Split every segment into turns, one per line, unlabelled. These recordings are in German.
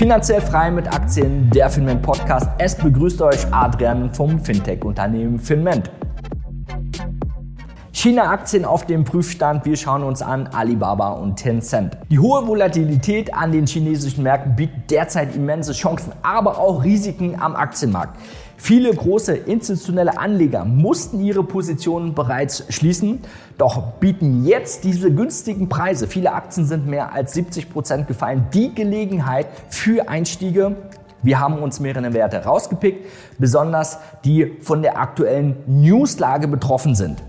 Finanziell frei mit Aktien, der Finment Podcast. Es begrüßt euch Adrian vom Fintech-Unternehmen Finment. China-Aktien auf dem Prüfstand. Wir schauen uns an Alibaba und Tencent. Die hohe Volatilität an den chinesischen Märkten bietet derzeit immense Chancen, aber auch Risiken am Aktienmarkt. Viele große institutionelle Anleger mussten ihre Positionen bereits schließen, doch bieten jetzt diese günstigen Preise, viele Aktien sind mehr als 70 Prozent gefallen, die Gelegenheit für Einstiege. Wir haben uns mehrere Werte rausgepickt, besonders die von der aktuellen Newslage betroffen sind.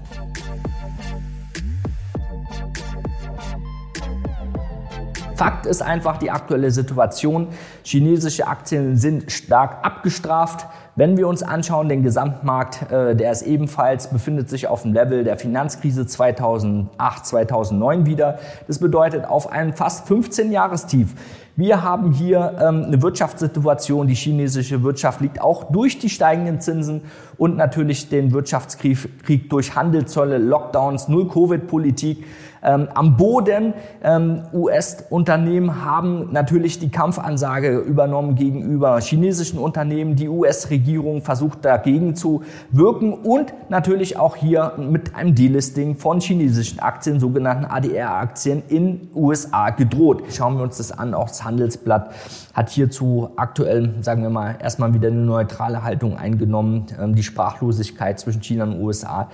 Fakt ist einfach die aktuelle Situation. Chinesische Aktien sind stark abgestraft. Wenn wir uns anschauen, den Gesamtmarkt, äh, der ist ebenfalls, befindet sich auf dem Level der Finanzkrise 2008, 2009 wieder. Das bedeutet auf einem fast 15-Jahrestief. Wir haben hier ähm, eine Wirtschaftssituation, die chinesische Wirtschaft liegt auch durch die steigenden Zinsen und natürlich den Wirtschaftskrieg durch Handelszölle, Lockdowns, Null-Covid-Politik ähm, am Boden. Ähm, US-Unternehmen haben natürlich die Kampfansage übernommen gegenüber chinesischen Unternehmen. Die US-Regierung versucht dagegen zu wirken und natürlich auch hier mit einem Delisting von chinesischen Aktien, sogenannten ADR-Aktien in USA gedroht. Schauen wir uns das an, auch das Handelsblatt hat hierzu aktuell, sagen wir mal, erstmal wieder eine neutrale Haltung eingenommen. Ähm, die Sprachlosigkeit zwischen China und USA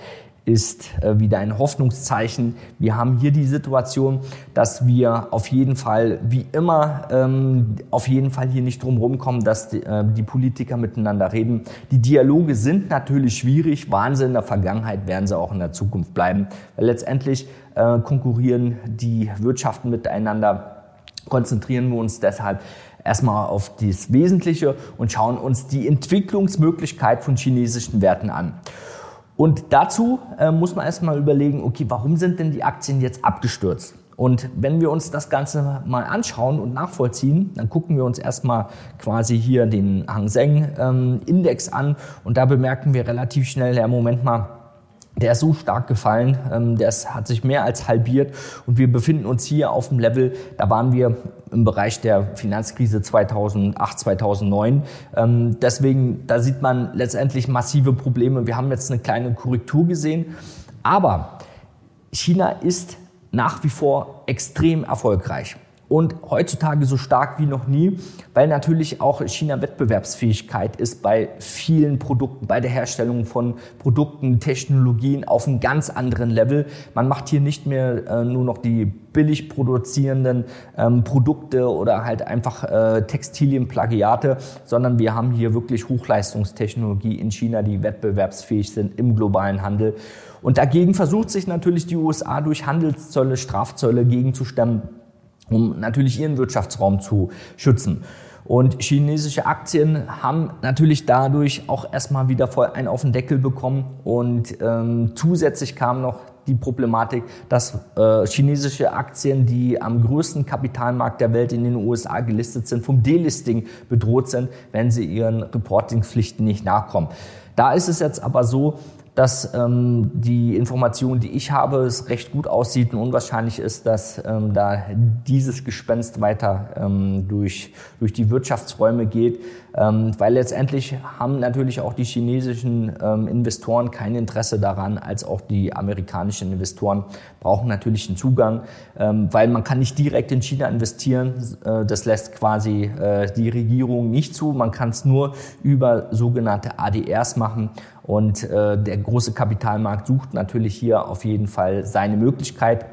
ist äh, wieder ein Hoffnungszeichen. Wir haben hier die Situation, dass wir auf jeden Fall, wie immer, ähm, auf jeden Fall hier nicht drum kommen, dass die, äh, die Politiker miteinander reden. Die Dialoge sind natürlich schwierig, waren sie in der Vergangenheit, werden sie auch in der Zukunft bleiben, weil letztendlich äh, konkurrieren die Wirtschaften miteinander. Konzentrieren wir uns deshalb erstmal auf das Wesentliche und schauen uns die Entwicklungsmöglichkeit von chinesischen Werten an. Und dazu äh, muss man erstmal überlegen, okay, warum sind denn die Aktien jetzt abgestürzt? Und wenn wir uns das Ganze mal anschauen und nachvollziehen, dann gucken wir uns erstmal quasi hier den Hang Seng ähm, Index an und da bemerken wir relativ schnell, ja, Moment mal, der ist so stark gefallen, ähm, der hat sich mehr als halbiert und wir befinden uns hier auf dem Level, da waren wir im Bereich der Finanzkrise 2008, 2009. Ähm, deswegen, da sieht man letztendlich massive Probleme. Wir haben jetzt eine kleine Korrektur gesehen, aber China ist nach wie vor extrem erfolgreich und heutzutage so stark wie noch nie, weil natürlich auch China Wettbewerbsfähigkeit ist bei vielen Produkten, bei der Herstellung von Produkten, Technologien auf einem ganz anderen Level. Man macht hier nicht mehr äh, nur noch die billig produzierenden ähm, Produkte oder halt einfach äh, Textilienplagiate, sondern wir haben hier wirklich Hochleistungstechnologie in China, die wettbewerbsfähig sind im globalen Handel. Und dagegen versucht sich natürlich die USA durch Handelszölle, Strafzölle gegenzustemmen um natürlich ihren Wirtschaftsraum zu schützen. Und chinesische Aktien haben natürlich dadurch auch erstmal wieder voll einen auf den Deckel bekommen. Und ähm, zusätzlich kam noch die Problematik, dass äh, chinesische Aktien, die am größten Kapitalmarkt der Welt in den USA gelistet sind, vom Delisting bedroht sind, wenn sie ihren Reportingpflichten nicht nachkommen. Da ist es jetzt aber so, dass ähm, die Information, die ich habe, es recht gut aussieht. Und unwahrscheinlich ist, dass ähm, da dieses Gespenst weiter ähm, durch, durch die Wirtschaftsräume geht, ähm, weil letztendlich haben natürlich auch die chinesischen ähm, Investoren kein Interesse daran, als auch die amerikanischen Investoren brauchen natürlich einen Zugang, ähm, weil man kann nicht direkt in China investieren, äh, das lässt quasi äh, die Regierung nicht zu, man kann es nur über sogenannte ADRs machen und äh, der große Kapitalmarkt sucht natürlich hier auf jeden Fall seine Möglichkeit.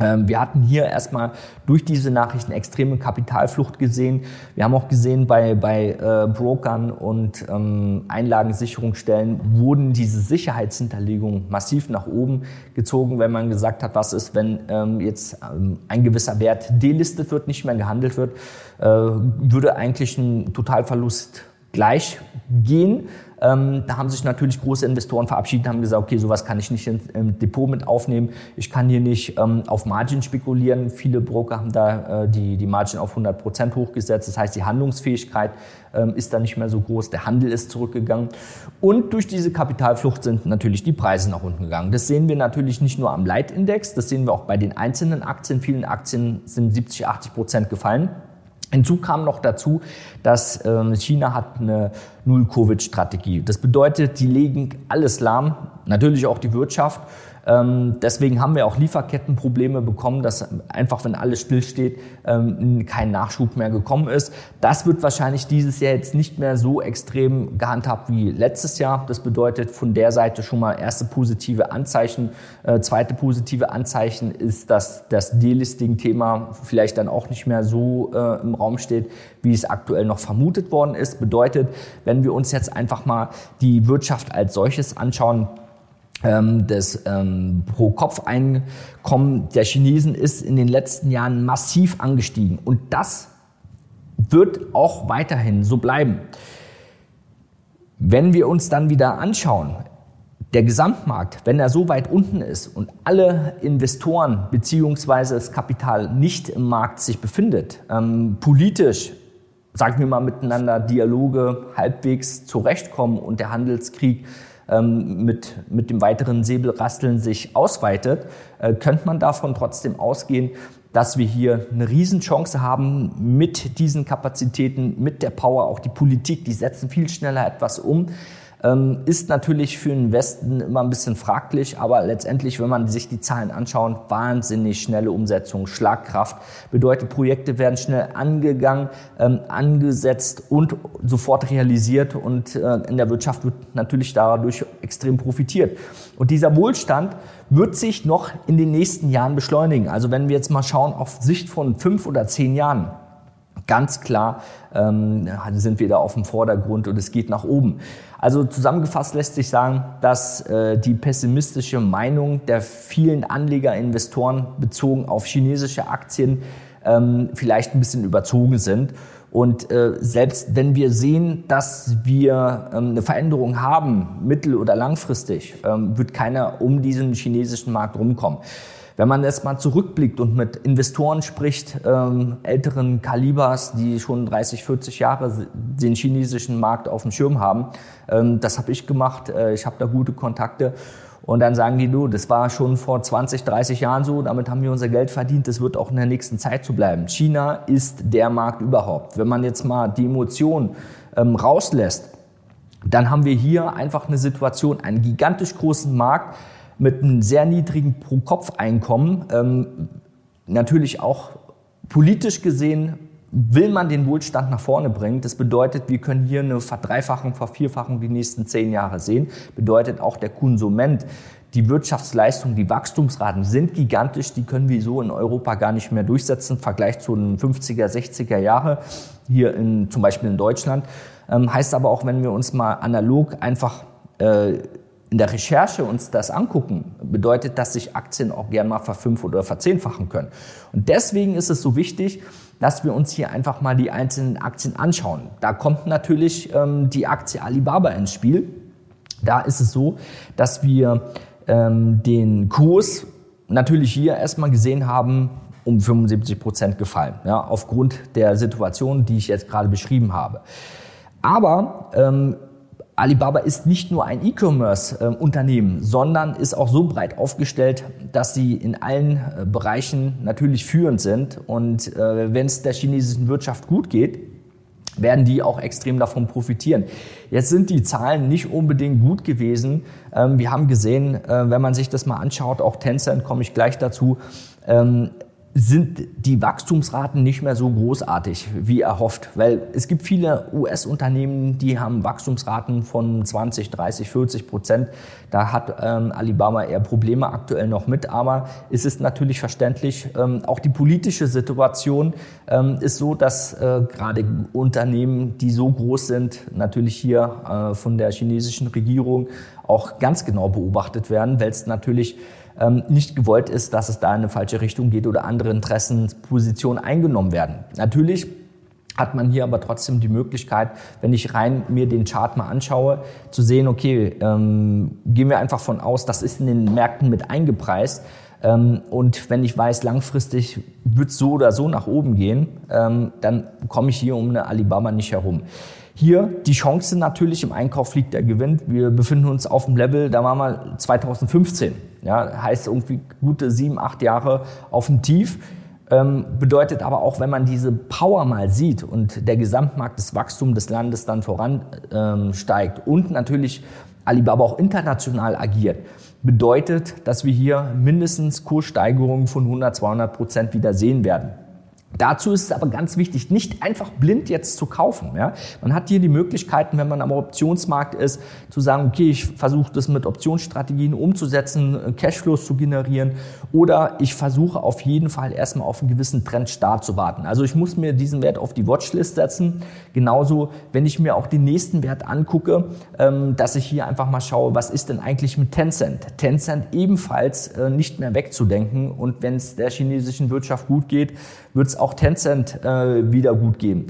Ähm, wir hatten hier erstmal durch diese Nachrichten extreme Kapitalflucht gesehen. Wir haben auch gesehen, bei, bei äh, Brokern und ähm, Einlagensicherungsstellen wurden diese Sicherheitshinterlegungen massiv nach oben gezogen, wenn man gesagt hat, was ist, wenn ähm, jetzt ähm, ein gewisser Wert delistet wird, nicht mehr gehandelt wird, äh, würde eigentlich ein Totalverlust gleich gehen. Ähm, da haben sich natürlich große Investoren verabschiedet, haben gesagt, okay, sowas kann ich nicht im Depot mit aufnehmen. Ich kann hier nicht ähm, auf Margin spekulieren. Viele Broker haben da äh, die, die Margin auf 100 Prozent hochgesetzt. Das heißt, die Handlungsfähigkeit ähm, ist da nicht mehr so groß. Der Handel ist zurückgegangen. Und durch diese Kapitalflucht sind natürlich die Preise nach unten gegangen. Das sehen wir natürlich nicht nur am Leitindex, das sehen wir auch bei den einzelnen Aktien. Vielen Aktien sind 70, 80 Prozent gefallen. Hinzu kam noch dazu, dass ähm, China hat eine Null-Covid-Strategie. Das bedeutet, die legen alles lahm, natürlich auch die Wirtschaft deswegen haben wir auch Lieferkettenprobleme bekommen, dass einfach, wenn alles stillsteht, ähm, kein Nachschub mehr gekommen ist. Das wird wahrscheinlich dieses Jahr jetzt nicht mehr so extrem gehandhabt wie letztes Jahr. Das bedeutet von der Seite schon mal erste positive Anzeichen. Äh, zweite positive Anzeichen ist, dass das Delisting-Thema vielleicht dann auch nicht mehr so äh, im Raum steht, wie es aktuell noch vermutet worden ist. Bedeutet, wenn wir uns jetzt einfach mal die Wirtschaft als solches anschauen, ähm, das ähm, Pro-Kopf-Einkommen der Chinesen ist in den letzten Jahren massiv angestiegen. Und das wird auch weiterhin so bleiben. Wenn wir uns dann wieder anschauen, der Gesamtmarkt, wenn er so weit unten ist und alle Investoren beziehungsweise das Kapital nicht im Markt sich befindet, ähm, politisch, sagen wir mal miteinander Dialoge halbwegs zurechtkommen und der Handelskrieg ähm, mit, mit dem weiteren Säbelrasteln sich ausweitet, äh, könnte man davon trotzdem ausgehen, dass wir hier eine Riesenchance haben mit diesen Kapazitäten, mit der Power, auch die Politik, die setzen viel schneller etwas um. Ähm, ist natürlich für den Westen immer ein bisschen fraglich, aber letztendlich, wenn man sich die Zahlen anschaut, wahnsinnig schnelle Umsetzung, Schlagkraft. Bedeutet, Projekte werden schnell angegangen, ähm, angesetzt und sofort realisiert und äh, in der Wirtschaft wird natürlich dadurch extrem profitiert. Und dieser Wohlstand wird sich noch in den nächsten Jahren beschleunigen. Also wenn wir jetzt mal schauen auf Sicht von fünf oder zehn Jahren, ganz klar ähm, sind wir da auf dem Vordergrund und es geht nach oben. Also zusammengefasst lässt sich sagen, dass äh, die pessimistische Meinung der vielen Anleger, Investoren bezogen auf chinesische Aktien ähm, vielleicht ein bisschen überzogen sind. Und äh, selbst wenn wir sehen, dass wir ähm, eine Veränderung haben, mittel- oder langfristig, ähm, wird keiner um diesen chinesischen Markt rumkommen. Wenn man jetzt mal zurückblickt und mit Investoren spricht, ähm, älteren Kalibers, die schon 30, 40 Jahre den chinesischen Markt auf dem Schirm haben, ähm, das habe ich gemacht, äh, ich habe da gute Kontakte. Und dann sagen die, du, das war schon vor 20, 30 Jahren so, damit haben wir unser Geld verdient, das wird auch in der nächsten Zeit so bleiben. China ist der Markt überhaupt. Wenn man jetzt mal die Emotionen ähm, rauslässt, dann haben wir hier einfach eine Situation, einen gigantisch großen Markt, mit einem sehr niedrigen Pro-Kopf-Einkommen, ähm, natürlich auch politisch gesehen, will man den Wohlstand nach vorne bringen. Das bedeutet, wir können hier eine Verdreifachung, Vervierfachung die nächsten zehn Jahre sehen. Bedeutet auch der Konsument, die Wirtschaftsleistung, die Wachstumsraten sind gigantisch. Die können wir so in Europa gar nicht mehr durchsetzen im Vergleich zu den 50er, 60er Jahre hier in, zum Beispiel in Deutschland. Ähm, heißt aber auch, wenn wir uns mal analog einfach äh, in der Recherche uns das angucken, bedeutet, dass sich Aktien auch gern mal verfünf- oder verzehnfachen können. Und deswegen ist es so wichtig, dass wir uns hier einfach mal die einzelnen Aktien anschauen. Da kommt natürlich ähm, die Aktie Alibaba ins Spiel. Da ist es so, dass wir ähm, den Kurs natürlich hier erstmal gesehen haben, um 75 Prozent gefallen, ja, aufgrund der Situation, die ich jetzt gerade beschrieben habe. Aber ähm, Alibaba ist nicht nur ein E-Commerce-Unternehmen, sondern ist auch so breit aufgestellt, dass sie in allen äh, Bereichen natürlich führend sind. Und äh, wenn es der chinesischen Wirtschaft gut geht, werden die auch extrem davon profitieren. Jetzt sind die Zahlen nicht unbedingt gut gewesen. Ähm, wir haben gesehen, äh, wenn man sich das mal anschaut, auch Tencent komme ich gleich dazu, ähm, sind die Wachstumsraten nicht mehr so großartig wie erhofft, weil es gibt viele US-Unternehmen, die haben Wachstumsraten von 20, 30, 40 Prozent. Da hat ähm, Alibaba eher Probleme aktuell noch mit, aber es ist natürlich verständlich. Ähm, auch die politische Situation ähm, ist so, dass äh, gerade Unternehmen, die so groß sind, natürlich hier äh, von der chinesischen Regierung auch ganz genau beobachtet werden, weil es natürlich nicht gewollt ist, dass es da in eine falsche Richtung geht oder andere Interessenpositionen eingenommen werden. Natürlich hat man hier aber trotzdem die Möglichkeit, wenn ich rein mir den Chart mal anschaue, zu sehen, okay, ähm, gehen wir einfach von aus, das ist in den Märkten mit eingepreist. Ähm, und wenn ich weiß, langfristig wird so oder so nach oben gehen, ähm, dann komme ich hier um eine Alibaba nicht herum. Hier die Chance natürlich im Einkauf liegt der Gewinn. Wir befinden uns auf dem Level, da waren wir 2015. Ja, heißt irgendwie gute sieben, acht Jahre auf dem Tief. Ähm, bedeutet aber auch, wenn man diese Power mal sieht und der Gesamtmarkt, das Wachstum des Landes dann voransteigt ähm, und natürlich Alibaba auch international agiert, bedeutet, dass wir hier mindestens Kurssteigerungen von 100, 200 Prozent wieder sehen werden. Dazu ist es aber ganz wichtig, nicht einfach blind jetzt zu kaufen. Ja? Man hat hier die Möglichkeiten, wenn man am Optionsmarkt ist, zu sagen, okay, ich versuche das mit Optionsstrategien umzusetzen, Cashflows zu generieren oder ich versuche auf jeden Fall erstmal auf einen gewissen Trendstart zu warten. Also ich muss mir diesen Wert auf die Watchlist setzen. Genauso, wenn ich mir auch den nächsten Wert angucke, ähm, dass ich hier einfach mal schaue, was ist denn eigentlich mit Tencent? Tencent ebenfalls äh, nicht mehr wegzudenken und wenn es der chinesischen Wirtschaft gut geht, wird es auch Tencent äh, wieder gut gehen.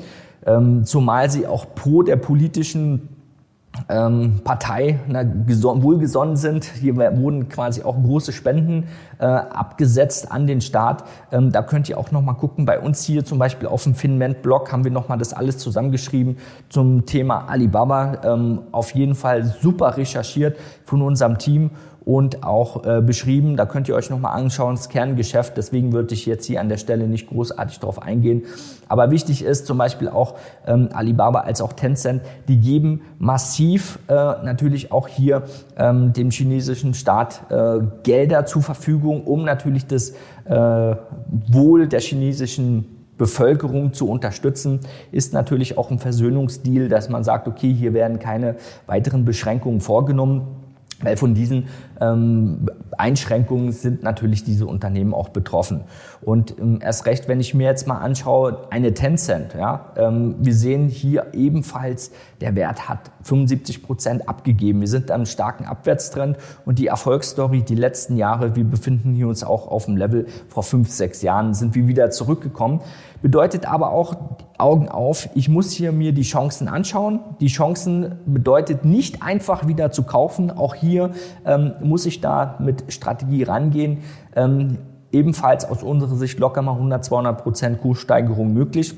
Ähm, zumal sie auch pro der politischen ähm, Partei na, wohlgesonnen sind. Hier wurden quasi auch große Spenden äh, abgesetzt an den Staat. Ähm, da könnt ihr auch noch mal gucken. Bei uns hier zum Beispiel auf dem Finment-Blog haben wir noch mal das alles zusammengeschrieben zum Thema Alibaba. Ähm, auf jeden Fall super recherchiert von unserem Team und auch äh, beschrieben. Da könnt ihr euch nochmal anschauen, das Kerngeschäft. Deswegen würde ich jetzt hier an der Stelle nicht großartig drauf eingehen. Aber wichtig ist zum Beispiel auch ähm, Alibaba als auch Tencent, die geben massiv äh, natürlich auch hier ähm, dem chinesischen Staat äh, Gelder zur Verfügung, um natürlich das äh, Wohl der chinesischen Bevölkerung zu unterstützen, ist natürlich auch ein Versöhnungsdeal, dass man sagt, okay, hier werden keine weiteren Beschränkungen vorgenommen. Weil von diesen ähm, Einschränkungen sind natürlich diese Unternehmen auch betroffen. Und ähm, erst recht, wenn ich mir jetzt mal anschaue, eine Tencent, ja, ähm, wir sehen hier ebenfalls, der Wert hat 75 Prozent abgegeben. Wir sind am starken Abwärtstrend und die Erfolgsstory die letzten Jahre, wir befinden hier uns auch auf dem Level vor fünf, sechs Jahren, sind wir wieder zurückgekommen. Bedeutet aber auch, Augen auf, ich muss hier mir die Chancen anschauen. Die Chancen bedeutet nicht einfach wieder zu kaufen. Auch hier ähm, muss ich da mit Strategie rangehen. Ähm, ebenfalls aus unserer Sicht locker mal 100, 200 Prozent Kurssteigerung möglich.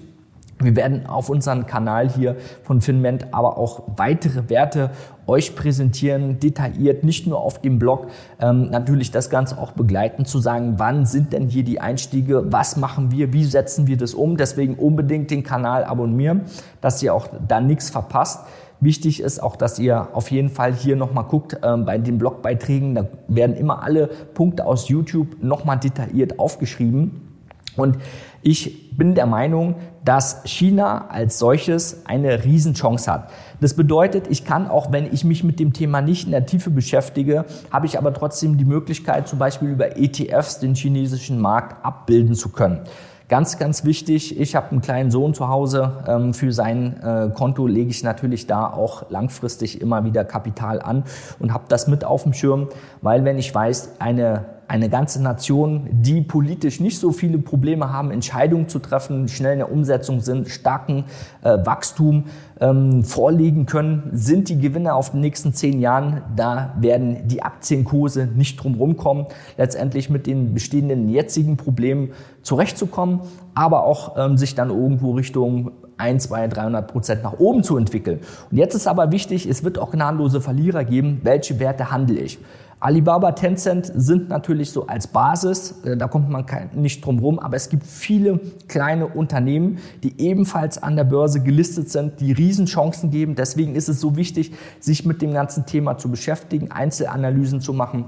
Wir werden auf unserem Kanal hier von Finment aber auch weitere Werte euch präsentieren, detailliert, nicht nur auf dem Blog, ähm, natürlich das Ganze auch begleiten, zu sagen, wann sind denn hier die Einstiege, was machen wir, wie setzen wir das um. Deswegen unbedingt den Kanal abonnieren, dass ihr auch da nichts verpasst. Wichtig ist auch, dass ihr auf jeden Fall hier nochmal guckt ähm, bei den Blogbeiträgen. Da werden immer alle Punkte aus YouTube nochmal detailliert aufgeschrieben. Und ich bin der Meinung, dass China als solches eine Riesenchance hat. Das bedeutet, ich kann auch, wenn ich mich mit dem Thema nicht in der Tiefe beschäftige, habe ich aber trotzdem die Möglichkeit, zum Beispiel über ETFs den chinesischen Markt abbilden zu können. Ganz, ganz wichtig, ich habe einen kleinen Sohn zu Hause. Ähm, für sein äh, Konto lege ich natürlich da auch langfristig immer wieder Kapital an und habe das mit auf dem Schirm, weil wenn ich weiß, eine eine ganze Nation, die politisch nicht so viele Probleme haben, Entscheidungen zu treffen, schnell in der Umsetzung sind, starken äh, Wachstum ähm, vorlegen können, sind die Gewinner auf den nächsten zehn Jahren. Da werden die Aktienkurse nicht drum kommen, letztendlich mit den bestehenden jetzigen Problemen zurechtzukommen, aber auch ähm, sich dann irgendwo Richtung 1, 2, 300 Prozent nach oben zu entwickeln. Und jetzt ist aber wichtig, es wird auch gnadenlose Verlierer geben. Welche Werte handle ich? Alibaba, Tencent sind natürlich so als Basis, äh, da kommt man nicht drum rum, aber es gibt viele kleine Unternehmen, die ebenfalls an der Börse gelistet sind, die Riesenchancen geben. Deswegen ist es so wichtig, sich mit dem ganzen Thema zu beschäftigen, Einzelanalysen zu machen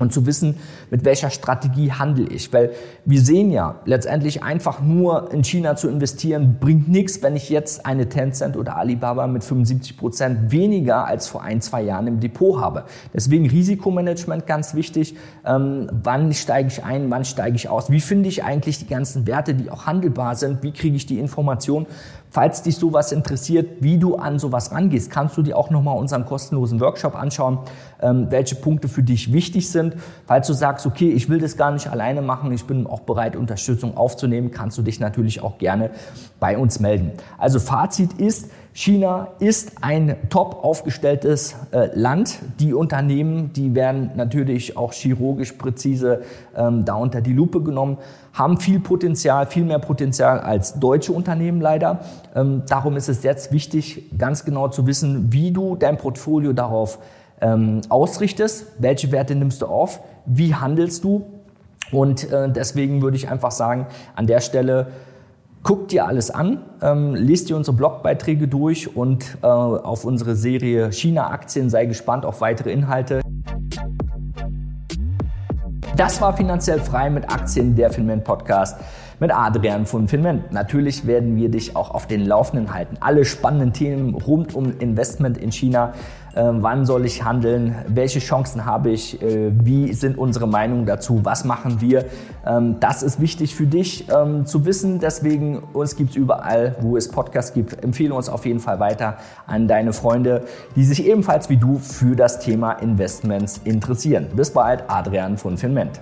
und zu wissen, mit welcher Strategie handle ich. Weil wir sehen ja, letztendlich einfach nur in China zu investieren, bringt nichts, wenn ich jetzt eine Tencent oder Alibaba mit 75 Prozent weniger als vor ein, zwei Jahren im Depot habe. Deswegen Risikomanagement ganz wichtig. Ähm, wann steige ich ein, wann steige ich aus? Wie finde ich eigentlich die ganzen Werte, die auch handelbar sind? Wie kriege ich die Information? Falls dich sowas interessiert, wie du an sowas rangehst, kannst du dir auch nochmal unseren kostenlosen Workshop anschauen, ähm, welche Punkte für dich wichtig sind. Falls du sagst, okay, ich will das gar nicht alleine machen, ich bin auch bereit, Unterstützung aufzunehmen, kannst du dich natürlich auch gerne bei uns melden. Also Fazit ist, China ist ein top aufgestelltes äh, Land. Die Unternehmen, die werden natürlich auch chirurgisch präzise ähm, da unter die Lupe genommen, haben viel Potenzial, viel mehr Potenzial als deutsche Unternehmen leider. Ähm, darum ist es jetzt wichtig, ganz genau zu wissen, wie du dein Portfolio darauf ähm, ausrichtest, welche Werte nimmst du auf, wie handelst du Und äh, deswegen würde ich einfach sagen, an der Stelle Guck dir alles an, ähm, lest dir unsere Blogbeiträge durch und äh, auf unsere Serie China-Aktien sei gespannt auf weitere Inhalte. Das war finanziell frei mit Aktien, der Finment Podcast mit Adrian von Finment. Natürlich werden wir dich auch auf den Laufenden halten. Alle spannenden Themen rund um Investment in China. Äh, wann soll ich handeln? Welche Chancen habe ich? Äh, wie sind unsere Meinungen dazu? Was machen wir? Ähm, das ist wichtig für dich ähm, zu wissen. Deswegen, uns gibt es überall, wo es Podcasts gibt. Empfehle uns auf jeden Fall weiter an deine Freunde, die sich ebenfalls wie du für das Thema Investments interessieren. Bis bald, Adrian von Finment.